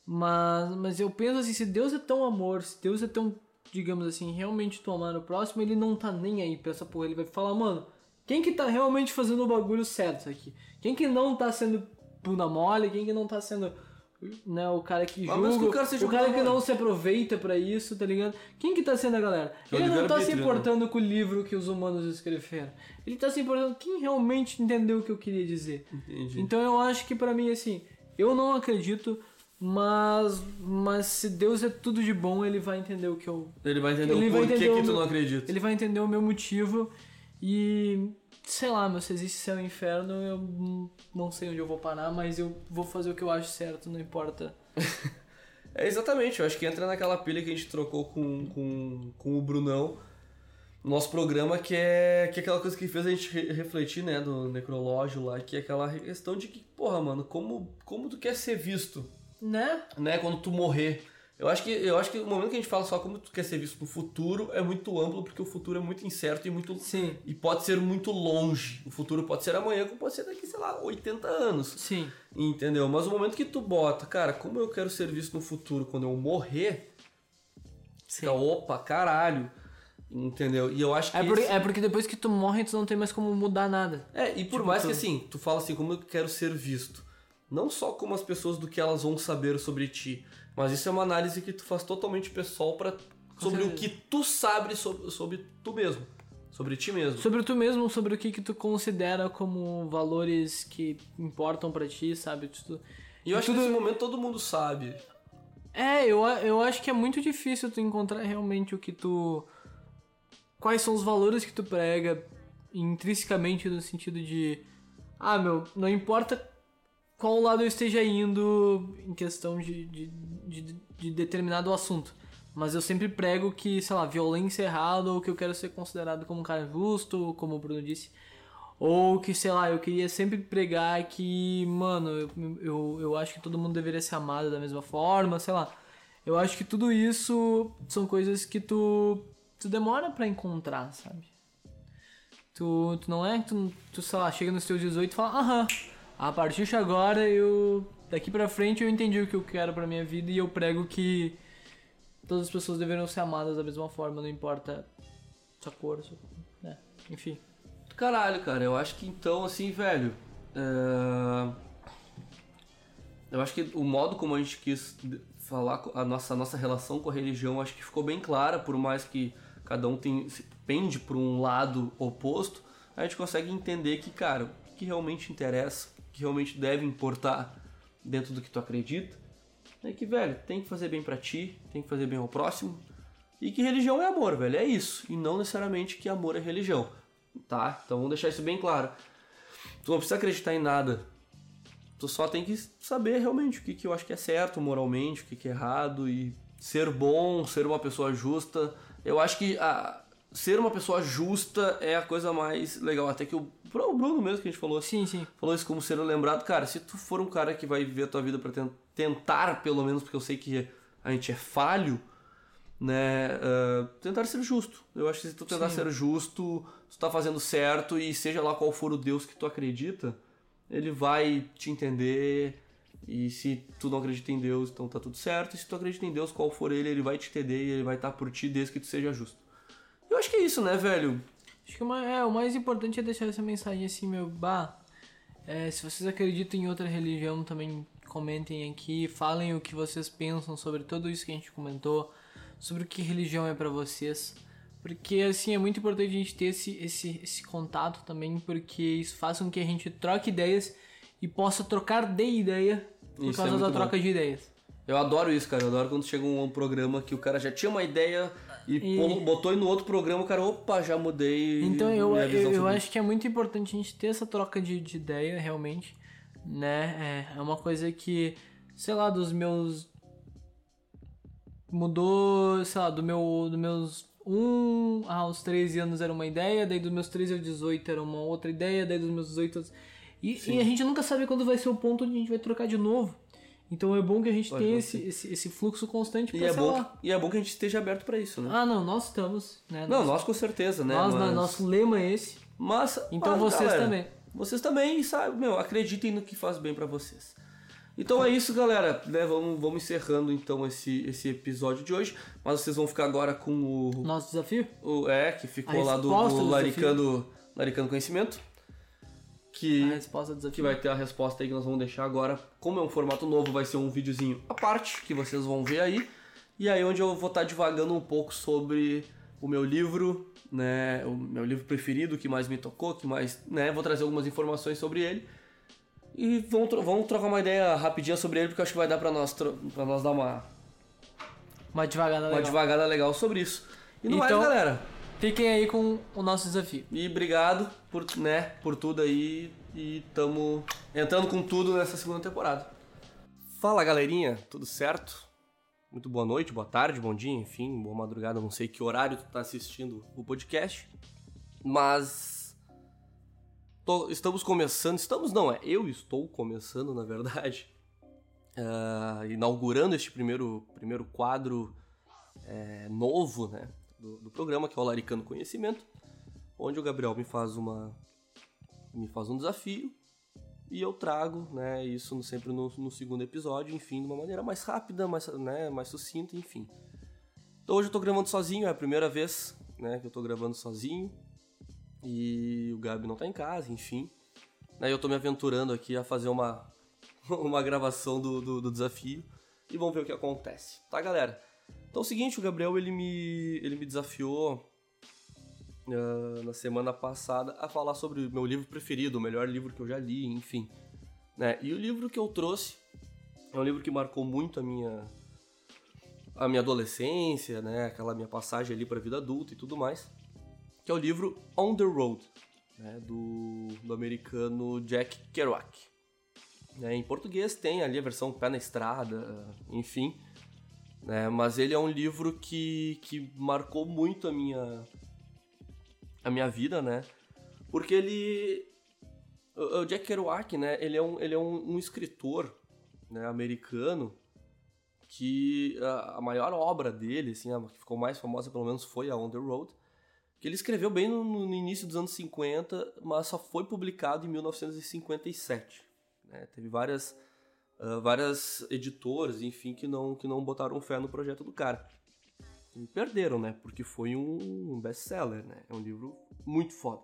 Mas, mas eu penso assim, se Deus é tão amor, se Deus é tão, digamos assim, realmente tu amar o próximo, ele não tá nem aí pra essa porra. Ele vai falar, mano, quem que tá realmente fazendo o bagulho certo aqui? Quem que não tá sendo bunda mole? Quem que não tá sendo né, o cara que mesmo julga, que o cara seja o cara que não se aproveita pra isso, tá ligado? Quem que tá sendo a galera? Que é Ele não tá se né? importando com o livro que os humanos escreveram. Ele tá se importando quem realmente entendeu o que eu queria dizer. Entendi. Então eu acho que pra mim, assim, eu não acredito, mas, mas se Deus é tudo de bom, ele vai entender o que eu. Ele vai entender Ele o porquê o que tu não acredita. Ele vai entender o meu motivo e. Sei lá, meu, se existe céu e inferno, eu não sei onde eu vou parar, mas eu vou fazer o que eu acho certo, não importa. É exatamente, eu acho que entra naquela pilha que a gente trocou com, com, com o Brunão no nosso programa, que é, que é aquela coisa que fez a gente re- refletir, né, do necrológio lá, que é aquela questão de que, porra, mano, como, como tu quer ser visto, Né? né, quando tu morrer. Eu acho que eu acho que o momento que a gente fala só como tu quer ser visto no futuro é muito amplo, porque o futuro é muito incerto e muito Sim. e pode ser muito longe. O futuro pode ser amanhã, como pode ser daqui, sei lá, 80 anos. Sim. Entendeu? Mas o momento que tu bota, cara, como eu quero ser visto no futuro quando eu morrer, fica, opa, caralho. Entendeu? E eu acho que. É, por- esse- é porque depois que tu morre, tu não tem mais como mudar nada. É, e por Tipo, mais que tu- assim, tu fala assim, como eu quero ser visto. Não só como as pessoas do que elas vão saber sobre ti, mas isso é uma análise que tu faz totalmente pessoal para sobre o que tu sabes sobre, sobre tu mesmo, sobre ti mesmo. Sobre tu mesmo, sobre o que, que tu considera como valores que importam pra ti, sabe? Tu- E eu acho tudo- que nesse momento todo mundo sabe. É, eu, eu acho que é muito difícil tu encontrar realmente o que tu. Quais são os valores que tu prega intrinsecamente no sentido de. Ah, meu, não importa qual lado eu esteja indo em questão de, de, de, de determinado assunto. Mas eu sempre prego que, sei lá, violência é errado, ou que eu quero ser considerado como um cara justo, como o Bruno disse. Ou que, sei lá, eu queria sempre pregar que, mano, eu, eu, eu acho que todo mundo deveria ser amado da mesma forma, sei lá. Eu acho que tudo isso são coisas que tu, tu demora pra encontrar, sabe? Tu, tu não é que tu, tu, sei lá, chega nos teus 18 e fala, aham, a partir de agora eu. Daqui pra frente eu entendi o que eu quero pra minha vida e eu prego que todas as pessoas deveriam ser amadas da mesma forma, não importa sua cor, sua, né? Enfim. Caralho, cara, eu acho que então, assim, velho. é, Eu acho que o modo como a gente quis falar a nossa, a nossa relação com a religião, acho que ficou bem clara, por mais que cada um tem, pende para um lado oposto, a gente consegue entender que, cara, o que realmente interessa, que realmente deve importar dentro do que tu acredita, é que, velho, tem que fazer bem para ti, tem que fazer bem ao próximo, e que religião é amor, velho, é isso, e não necessariamente que amor é religião, tá? Então vamos deixar isso bem claro. Tu não precisa acreditar em nada, tu só tem que saber realmente o que, que eu acho que é certo moralmente, o que, que é errado, e ser bom, ser uma pessoa justa. Eu acho que a, ser uma pessoa justa é a coisa mais legal. Até que o, o Bruno mesmo que a gente falou. Sim, sim. Falou isso como ser lembrado. Cara, se tu for um cara que vai viver a tua vida pra tentar, pelo menos, porque eu sei que a gente é falho, né? Uh, tentar ser justo. Eu acho que se tu tentar sim. ser justo, tu tá fazendo certo e seja lá qual for o Deus que tu acredita, ele vai te entender e se tu não acredita em Deus, então tá tudo certo. E se tu acredita em Deus, qual for ele, ele vai te entender e ele vai estar tá por ti desde que tu seja justo. Eu acho que é isso, né, velho? Acho que é, o mais importante é deixar essa mensagem assim, meu. Bah, é, se vocês acreditam em outra religião, também comentem aqui. Falem o que vocês pensam sobre tudo isso que a gente comentou. Sobre o que religião é para vocês. Porque, assim, é muito importante a gente ter esse, esse, esse contato também, porque isso faz com que a gente troque ideias e possa trocar de ideia por isso causa é da troca de ideias. Eu adoro isso, cara. Eu adoro quando chega um, programa que o cara já tinha uma ideia e, e... botou aí no outro programa, o cara, opa, já mudei. Então eu, eu, eu acho que é muito importante a gente ter essa troca de, de ideia, realmente. Né? É, é uma coisa que, sei lá, dos meus. Mudou, sei lá, do meu, dos meus 1 aos 13 anos era uma ideia, daí dos meus 13 aos 18 era uma outra ideia, daí dos meus 18 aos e, e, a gente nunca sabe quando vai ser o ponto onde a gente vai trocar de novo. Então é bom que a gente tenha esse, esse, esse, fluxo constante pra, e é bom lá. Que, e é bom que a gente esteja aberto para isso, né? Ah, não, nós estamos, né? Não, nós, nós com certeza, né? Nós, Mas... nosso lema é esse. Mas, então mas, vocês galera, também. Vocês também, sabe, meu, acreditem no que faz bem para vocês. Então é isso, galera. Né? Vamos, vamos encerrando então esse, esse episódio de hoje. Mas vocês vão ficar agora com o. Nosso desafio? O, é, que ficou lá do, do Laricando, Laricando Conhecimento que, que vai ter a resposta aí que nós vamos deixar agora. Como é um formato novo, vai ser um videozinho à parte que vocês vão ver aí. E aí onde eu vou estar divagando um pouco sobre o meu livro, né, o meu livro preferido, que mais me tocou, que mais, né, vou trazer algumas informações sobre ele. E vamos, vamos trocar uma ideia rapidinha sobre ele, porque eu acho que vai dar para nós, pra nós dar uma uma devagada legal. Uma devagada legal sobre isso. E não então, mais, galera. Fiquem aí com o nosso desafio. E obrigado por, né, por tudo aí. E estamos entrando com tudo nessa segunda temporada. Fala galerinha, tudo certo? Muito boa noite, boa tarde, bom dia, enfim, boa madrugada, não sei que horário tu tá assistindo o podcast. Mas tô, estamos começando, estamos não, é eu estou começando, na verdade, uh, inaugurando este primeiro, primeiro quadro é, novo, né? Do, do programa, que é o Laricano Conhecimento, onde o Gabriel me faz uma me faz um desafio e eu trago, né, isso sempre no, no, segundo episódio, enfim, de uma maneira mais rápida, mais, né, mais sucinta, enfim. Então hoje eu tô gravando sozinho, é a primeira vez, né, que eu tô gravando sozinho e o Gabi não tá em casa, enfim. Aí eu tô me aventurando aqui a fazer uma, uma gravação do, do, do desafio e vamos ver o que acontece, tá, galera? Então é o seguinte, o Gabriel ele me, ele me desafiou uh, na semana passada a falar sobre o meu livro preferido, o melhor livro que eu já li, enfim. Né? E o livro que eu trouxe é um livro que marcou muito a minha a minha adolescência, né? Aquela minha passagem ali para a vida adulta e tudo mais, que é o livro On the Road, né? do, do americano Jack Kerouac. Né? Em português tem ali a versão Pé na Estrada, enfim. Né? Mas ele é um livro que, que marcou muito a minha, a minha vida, né? Porque ele... O Jack Kerouac, né? Ele é um, ele é um, um escritor né, americano que a, a, maior obra dele, assim, a que ficou mais famosa pelo menos foi a On The Road, que ele escreveu bem no, no início dos anos 50, mas só foi publicado em 1957. Né? Teve várias uh, várias editoras, enfim, que não, que não botaram fé no projeto do cara. E perderam, né? Porque foi um, um best-seller, né? É um livro muito foda.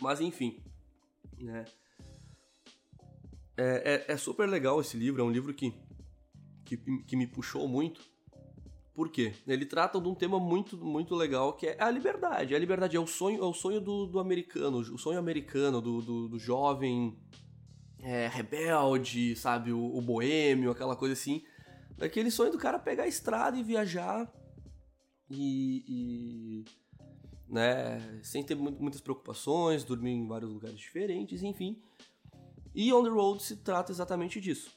Mas enfim, né? É, é, é, super legal esse livro, é um livro que, que, que me puxou muito, Por quê? Ele trata de um tema muito, muito legal que é a liberdade. A liberdade é o sonho, é o sonho do, do americano, o sonho americano, do, do, do jovem é, rebelde, sabe? O, o, boêmio, aquela coisa assim. Daquele sonho do cara pegar a estrada e viajar e, e né, sem ter muitas preocupações, dormir em vários lugares diferentes, enfim. E On the Road se trata exatamente disso.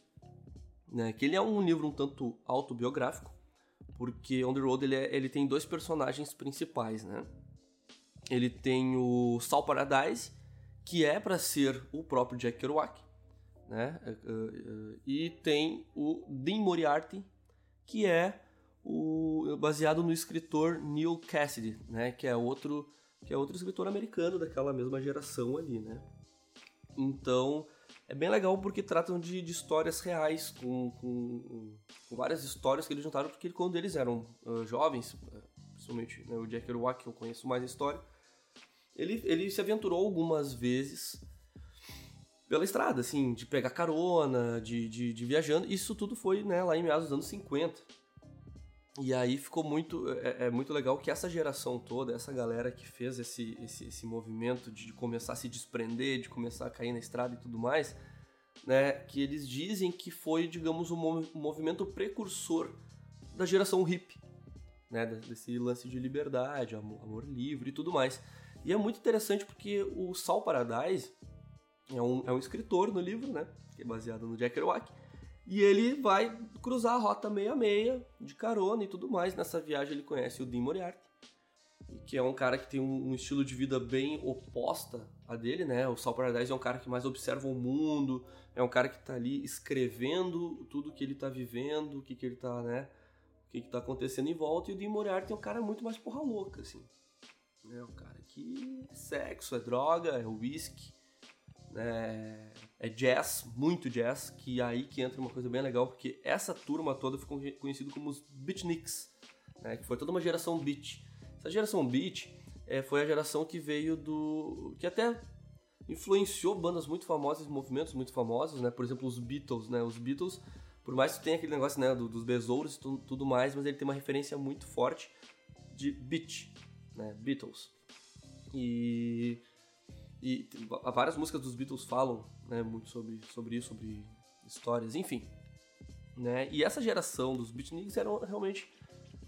Né, que ele é um livro um tanto autobiográfico, porque On the Road ele, é, ele tem dois personagens principais, né? Ele tem o Sal Paradise, que é para ser o próprio Jack Kerouac, né? Eh, eh, e tem o Dean Moriarty, que é o, baseado no escritor Neil Cassidy, né? Que é outro que é outro escritor americano daquela mesma geração ali, né? Então é bem legal porque tratam de, de histórias reais, com, com, com, várias histórias que eles juntaram, porque quando eles eram uh, jovens, principalmente né, o Jack Kerouac, que eu conheço mais a história, ele, ele se aventurou algumas vezes pela estrada, assim, de pegar carona, de, de, de viajando. Isso tudo foi né, lá em meados dos anos 50. E aí ficou muito, é, é, muito legal que essa geração toda, essa galera que fez esse, esse, esse movimento de começar a se desprender, de começar a cair na estrada e tudo mais, né, que eles dizem que foi, digamos, um movimento precursor da geração hippie, né, desse lance de liberdade, amor, amor livre e tudo mais. E é muito interessante porque o Sal Paradise, é um, é um escritor no livro, né? Que é baseado no Jack Kerouac. E ele vai cruzar a rota 66 de carona e tudo mais. Nessa viagem ele conhece o Dean Moriarty, que é um cara que tem um, estilo de vida bem oposta a dele, né? O Saul Paradise é um cara que mais observa o mundo, é um cara que tá ali escrevendo tudo que ele tá vivendo, o que que ele tá, né? O que que tá acontecendo em volta. E o Dean Moriarty é um cara muito mais porra louca, assim. É um cara que é sexo, é droga, é whisky, é, é, jazz, muito jazz, que é aí que entra uma coisa bem legal, porque essa turma toda ficou conhecida como os beatniks, né, que foi toda uma geração beat. Essa geração beat é, foi a geração que veio do... que até influenciou bandas muito famosas, movimentos muito famosos, né, por exemplo os Beatles, né, os Beatles, por mais que tenha aquele negócio né, do, dos besouros e tudo, tudo mais, mas ele tem uma referência muito forte de beat, né, Beatles. E e várias músicas dos Beatles falam né, muito sobre, sobre isso, sobre histórias, enfim. Né? E essa geração dos beatniks eram realmente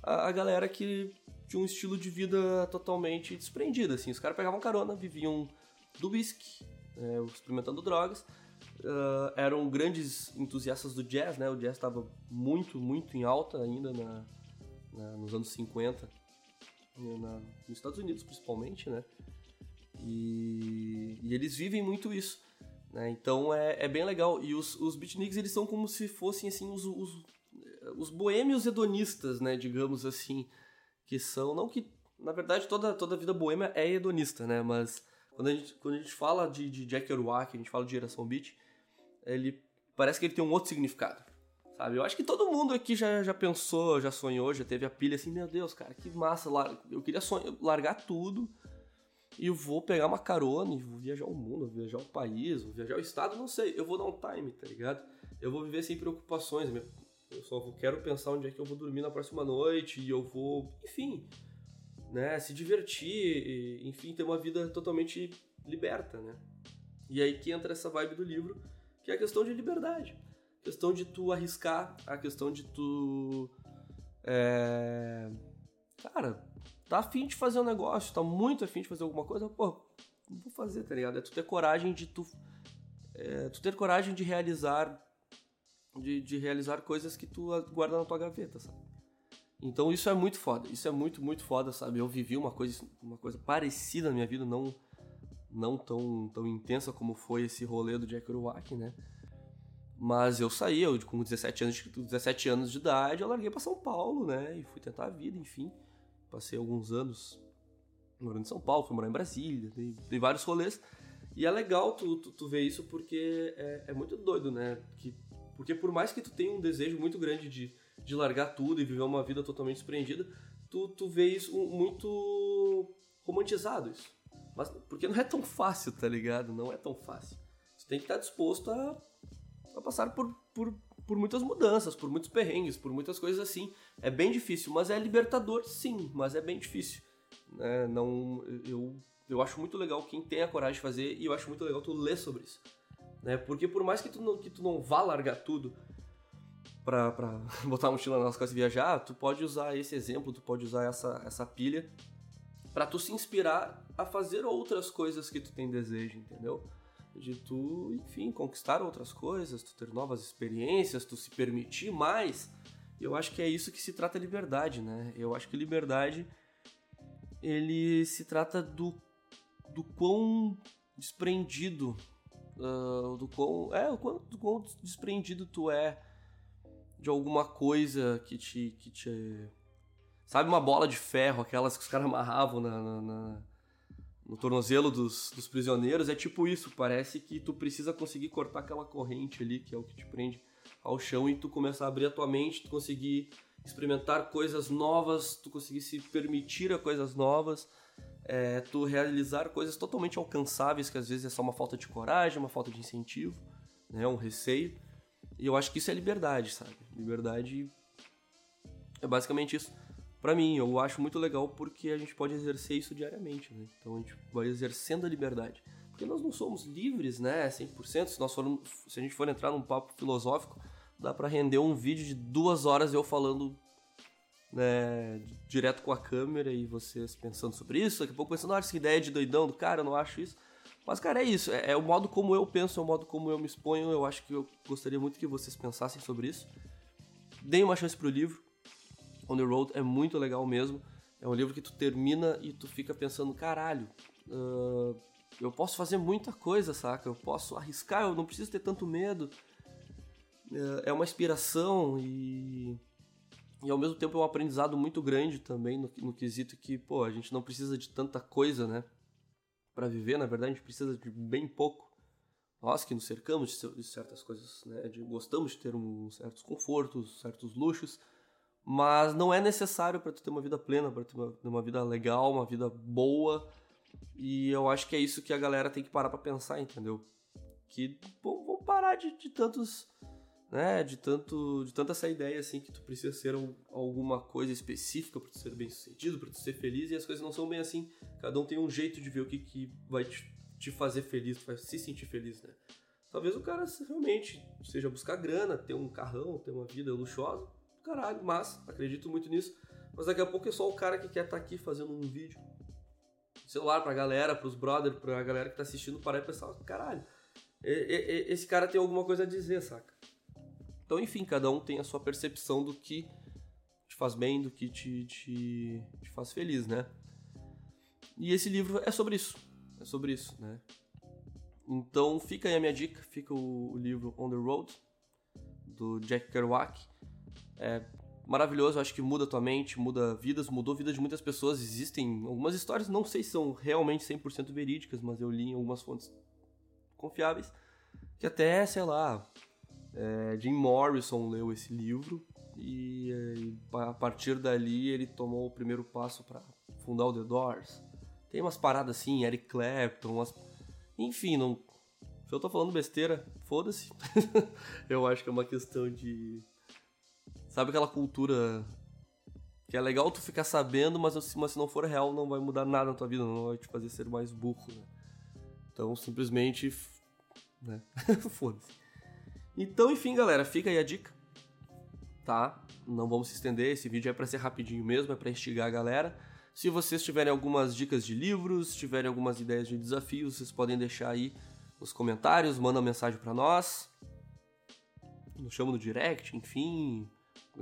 a, a, galera que tinha um estilo de vida totalmente desprendido. Assim. Os caras pegavam carona, viviam do whisky, né, experimentando drogas. Uh, eram grandes entusiastas do jazz, né? O jazz estava muito, muito em alta ainda na, na, nos anos 50, na, nos Estados Unidos principalmente, né? E, e eles vivem muito isso. Né? Então é, é bem legal. E os, os beatniks, eles são como se fossem assim os, os, os boêmios hedonistas, né? digamos assim. Que são, não que na verdade toda, toda a vida boêmia é hedonista, né? Mas quando a gente, quando a gente fala de, de Jack Kerouac, a gente fala de geração beat, ele parece que ele tem um outro significado, sabe? Eu acho que todo mundo aqui já, já pensou, já sonhou, já teve a pilha assim, meu Deus, cara, que massa, eu queria sonhar, largar tudo e vou pegar uma carona e vou viajar o mundo, vou viajar o país, vou viajar o estado, não sei. Eu vou dar um time, tá ligado? Eu vou viver sem preocupações. Eu só quero pensar onde é que eu vou dormir na próxima noite e eu vou, enfim, né, se divertir, enfim, ter uma vida totalmente liberta, né? E aí que entra essa vibe do livro, que é a questão de liberdade. A questão de tu arriscar, a questão de tu. É... Cara, tá afim de fazer um negócio, tá muito afim de fazer alguma coisa, pô, não vou fazer, tá ligado? É tu ter coragem de tu. É, tu ter coragem de realizar. De, de realizar coisas que tu guarda na tua gaveta, sabe? Então isso é muito foda, isso é muito, muito foda, sabe? Eu vivi uma coisa, uma coisa parecida na minha vida, não, não tão, tão intensa como foi esse rolê do Jack Kerouac, né? Mas eu saí, eu com 17 anos, 17 anos de idade, eu larguei para São Paulo, né? E fui tentar a vida, enfim passei alguns anos morando em São Paulo, fui morar em Brasília, dei, dei vários rolês. E é legal tu, tu, tu ver isso porque é, é, muito doido, né? Que, porque por mais que tu tenha um desejo muito grande de, de largar tudo e viver uma vida totalmente despreendida, tu, tu vê isso muito romantizado isso. Mas, porque não é tão fácil, tá ligado? Não é tão fácil. Tu tem que estar disposto a, a passar por, por por muitas mudanças, por muitos perrengues, por muitas coisas assim. É bem difícil, mas é libertador, sim, mas é bem difícil. É, não, eu, eu acho muito legal quem tem a coragem de fazer e eu acho muito legal tu ler sobre isso. Né? Porque por mais que tu não, que tu não vá largar tudo pra, pra botar a mochila nas costas e viajar, tu pode usar esse exemplo, tu pode usar essa, essa pilha para tu se inspirar a fazer outras coisas que tu tem desejo, entendeu? De tu, enfim, conquistar outras coisas, tu ter novas experiências, tu se permitir mais. Eu acho que é isso que se trata liberdade, né? Eu acho que liberdade ele se trata do do quão desprendido uh, do quão é o quão, do quão desprendido tu é de alguma coisa que te que te sabe uma bola de ferro aquelas que os caras amarravam na, na, na no tornozelo dos, dos prisioneiros, é tipo isso, parece que tu precisa conseguir cortar aquela corrente ali, que é o que te prende ao chão, e tu começar a abrir a tua mente, tu conseguir experimentar coisas novas, tu conseguir se permitir a coisas novas, é, tu realizar coisas totalmente alcançáveis, que às vezes é só uma falta de coragem, uma falta de incentivo, né, um receio. E eu acho que isso é liberdade, sabe? Liberdade é basicamente isso para mim, eu acho muito legal porque a gente pode exercer isso diariamente, né? Então a gente vai exercendo a liberdade. Porque nós não somos livres, né, 100%. Se, nós se a gente for entrar num papo filosófico, dá para render um vídeo de duas horas eu falando né, direto com a câmera e vocês pensando sobre isso. Daqui a pouco pensando, olha, essa ideia de doidão do cara, eu não acho isso. Mas, cara, é isso. É, é, o modo como eu penso, é o modo como eu me exponho. Eu acho que eu gostaria muito que vocês pensassem sobre isso. Deem uma chance pro livro. On the Road é muito legal mesmo. É um livro que tu termina e tu fica pensando, caralho, uh, eu posso fazer muita coisa, saca? Eu posso arriscar, eu não preciso ter tanto medo. Uh, é uma inspiração e, e ao mesmo tempo é um aprendizado muito grande também no, no quesito que, pô, a gente não precisa de tanta coisa, né? Para viver, na verdade, a gente precisa de bem pouco. Nós que nos cercamos de certas coisas, né? De, gostamos de ter um, certos confortos, certos luxos mas não é necessário para tu ter uma vida plena, para ter uma, uma, vida legal, uma vida boa. E eu acho que é isso que a galera tem que parar para pensar, entendeu? Que vão parar de, de, tantos, né, de tanto, de tanta essa ideia assim que tu precisa ser um, alguma coisa específica para tu ser bem-sucedido, para tu ser feliz e as coisas não são bem assim. Cada um tem um jeito de ver o que, que vai te, te fazer feliz, vai se sentir feliz, né? Talvez o cara realmente seja buscar grana, ter um carrão, ter uma vida luxuosa, caralho, mas acredito muito nisso. Mas daqui a pouco é só o cara que quer estar tá aqui fazendo um vídeo. Celular pra galera, pros brothers, pra galera que tá assistindo, parar e pensar, caralho, esse cara tem alguma coisa a dizer, saca? Então, enfim, cada um tem a sua percepção do que te faz bem, do que te, te, te faz feliz, né? E esse livro é sobre isso. É sobre isso, né? Então fica aí a minha dica, fica o livro On the Road, do Jack Kerouac. É maravilhoso, acho que muda tua mente, muda vidas, mudou a vida de muitas pessoas. Existem algumas histórias, não sei se são realmente 100% verídicas, mas eu li em algumas fontes confiáveis, que até, sei lá, é, Jim Morrison leu esse livro e, e a partir dali ele tomou o primeiro passo para fundar o The Doors. Tem umas paradas assim, Eric Clapton, umas... enfim, não... se eu tô falando besteira, foda-se. eu acho que é uma questão de Sabe aquela cultura que é legal tu ficar sabendo, mas, mas se não for real não vai mudar nada na tua vida, não vai te fazer ser mais burro, né? Então simplesmente. Né? Foda-se. Então, enfim, galera, fica aí a dica. Tá? Não vamos se estender, esse vídeo é para ser rapidinho mesmo, é para instigar a galera. Se vocês tiverem algumas dicas de livros, tiverem algumas ideias de desafios, vocês podem deixar aí nos comentários, manda uma mensagem para nós. Nos chama no direct, enfim,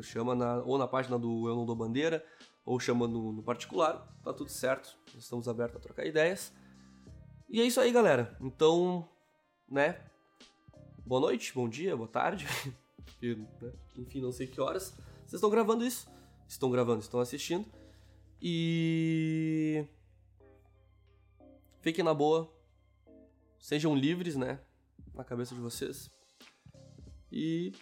chama na, ou na página do Eu Não Dou Bandeira, ou chama no, no particular, tá tudo certo, estamos abertos a trocar ideias. E é isso aí, galera. Então, né? Boa noite, bom dia, boa tarde. Né, enfim, não sei que horas. Vocês estão gravando isso? Estão gravando, estão assistindo. E. Fiquem na boa. Sejam livres, né? Na cabeça de vocês. E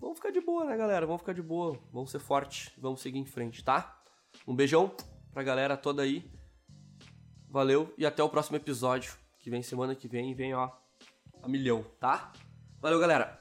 Vamos ficar de boa, né, galera? Vamos ficar de boa. Vamos ser forte. Vamos seguir em frente, tá? Um beijão pra galera toda aí. Valeu e até o próximo episódio. Que vem semana que vem vem, ó, a milhão, tá? Valeu, galera!